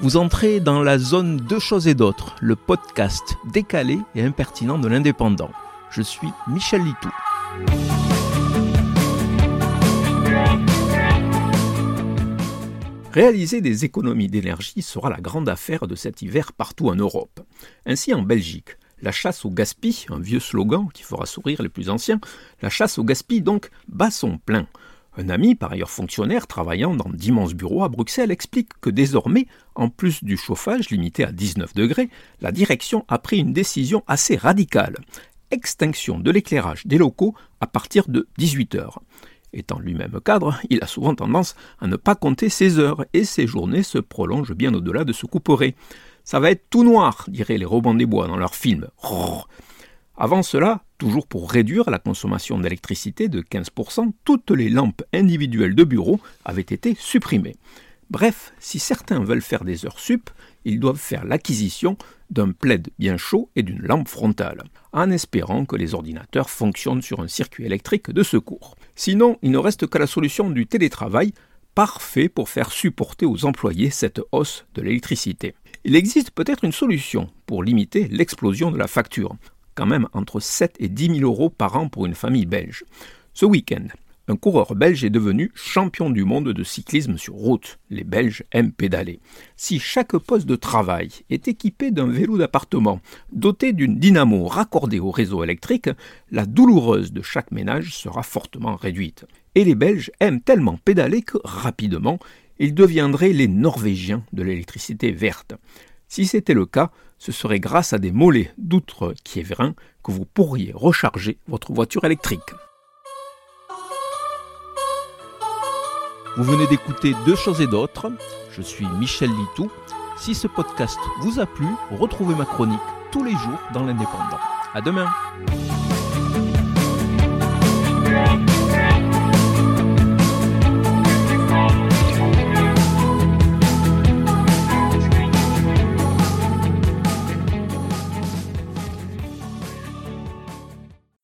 Vous entrez dans la zone Deux choses et d'autres, le podcast décalé et impertinent de l'indépendant. Je suis Michel Litou. Réaliser des économies d'énergie sera la grande affaire de cet hiver partout en Europe. Ainsi en Belgique, la chasse au gaspille, un vieux slogan qui fera sourire les plus anciens, la chasse au gaspille donc bat son plein. Un ami, par ailleurs fonctionnaire, travaillant dans d'immenses bureaux à Bruxelles, explique que désormais, en plus du chauffage limité à 19 degrés, la direction a pris une décision assez radicale. Extinction de l'éclairage des locaux à partir de 18 heures. Étant lui-même cadre, il a souvent tendance à ne pas compter ses heures et ses journées se prolongent bien au-delà de ce couperet. Ça va être tout noir, diraient les Robins des Bois dans leur film. Avant cela, toujours pour réduire la consommation d'électricité de 15%, toutes les lampes individuelles de bureau avaient été supprimées. Bref, si certains veulent faire des heures sup, ils doivent faire l'acquisition d'un plaid bien chaud et d'une lampe frontale, en espérant que les ordinateurs fonctionnent sur un circuit électrique de secours. Sinon, il ne reste que la solution du télétravail, parfait pour faire supporter aux employés cette hausse de l'électricité. Il existe peut-être une solution pour limiter l'explosion de la facture, quand même entre 7 et 10 000 euros par an pour une famille belge. Ce week-end, un coureur belge est devenu champion du monde de cyclisme sur route. Les Belges aiment pédaler. Si chaque poste de travail est équipé d'un vélo d'appartement doté d'une dynamo raccordée au réseau électrique, la douloureuse de chaque ménage sera fortement réduite. Et les Belges aiment tellement pédaler que, rapidement, ils deviendraient les Norvégiens de l'électricité verte. Si c'était le cas, ce serait grâce à des mollets d'outre Kievrin que vous pourriez recharger votre voiture électrique. Vous venez d'écouter Deux choses et d'autres. Je suis Michel Litou. Si ce podcast vous a plu, retrouvez ma chronique tous les jours dans l'Indépendant. À demain!